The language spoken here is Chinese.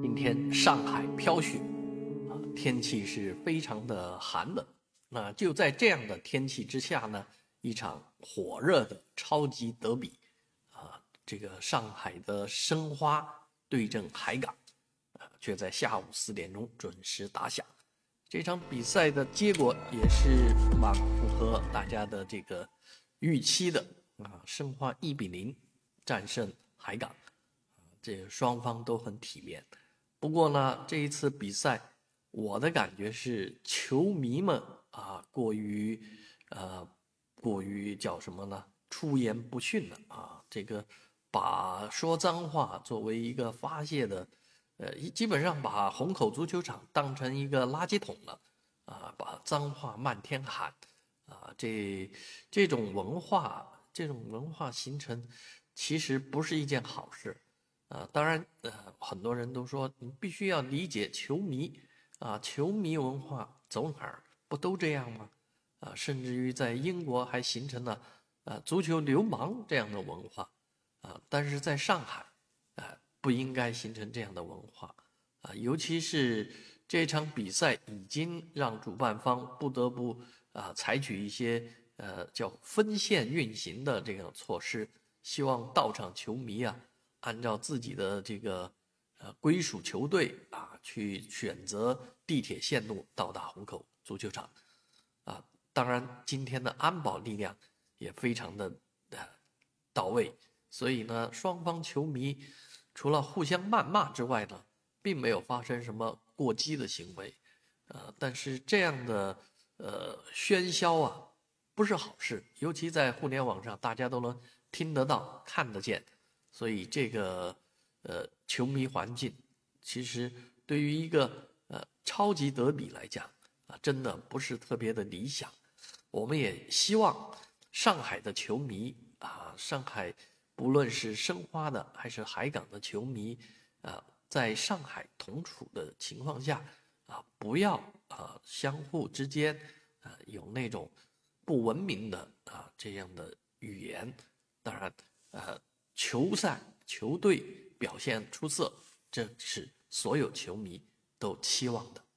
今天上海飘雪，啊，天气是非常的寒冷。那就在这样的天气之下呢，一场火热的超级德比，啊，这个上海的申花对阵海港，啊，却在下午四点钟准时打响。这场比赛的结果也是蛮符合大家的这个预期的，啊，申花一比零战胜海港，这双方都很体面。不过呢，这一次比赛，我的感觉是球迷们啊，过于，呃，过于叫什么呢？出言不逊了啊！这个把说脏话作为一个发泄的，呃，基本上把虹口足球场当成一个垃圾桶了啊！把脏话漫天喊啊！这这种文化，这种文化形成，其实不是一件好事。啊，当然，很多人都说你必须要理解球迷，啊，球迷文化走哪儿不都这样吗？啊，甚至于在英国还形成了，呃，足球流氓这样的文化，啊，但是在上海，啊，不应该形成这样的文化，啊，尤其是这场比赛已经让主办方不得不啊采取一些呃叫分线运行的这个措施，希望到场球迷啊。按照自己的这个呃归属球队啊，去选择地铁线路到达虹口足球场，啊，当然今天的安保力量也非常的呃到位，所以呢，双方球迷除了互相谩骂之外呢，并没有发生什么过激的行为，呃，但是这样的呃喧嚣啊，不是好事，尤其在互联网上，大家都能听得到、看得见。所以这个呃球迷环境，其实对于一个呃超级德比来讲啊，真的不是特别的理想。我们也希望上海的球迷啊，上海不论是申花的还是海港的球迷啊，在上海同处的情况下啊，不要啊相互之间啊有那种不文明的啊这样的语言。当然呃。球赛球队表现出色，这是所有球迷都期望的。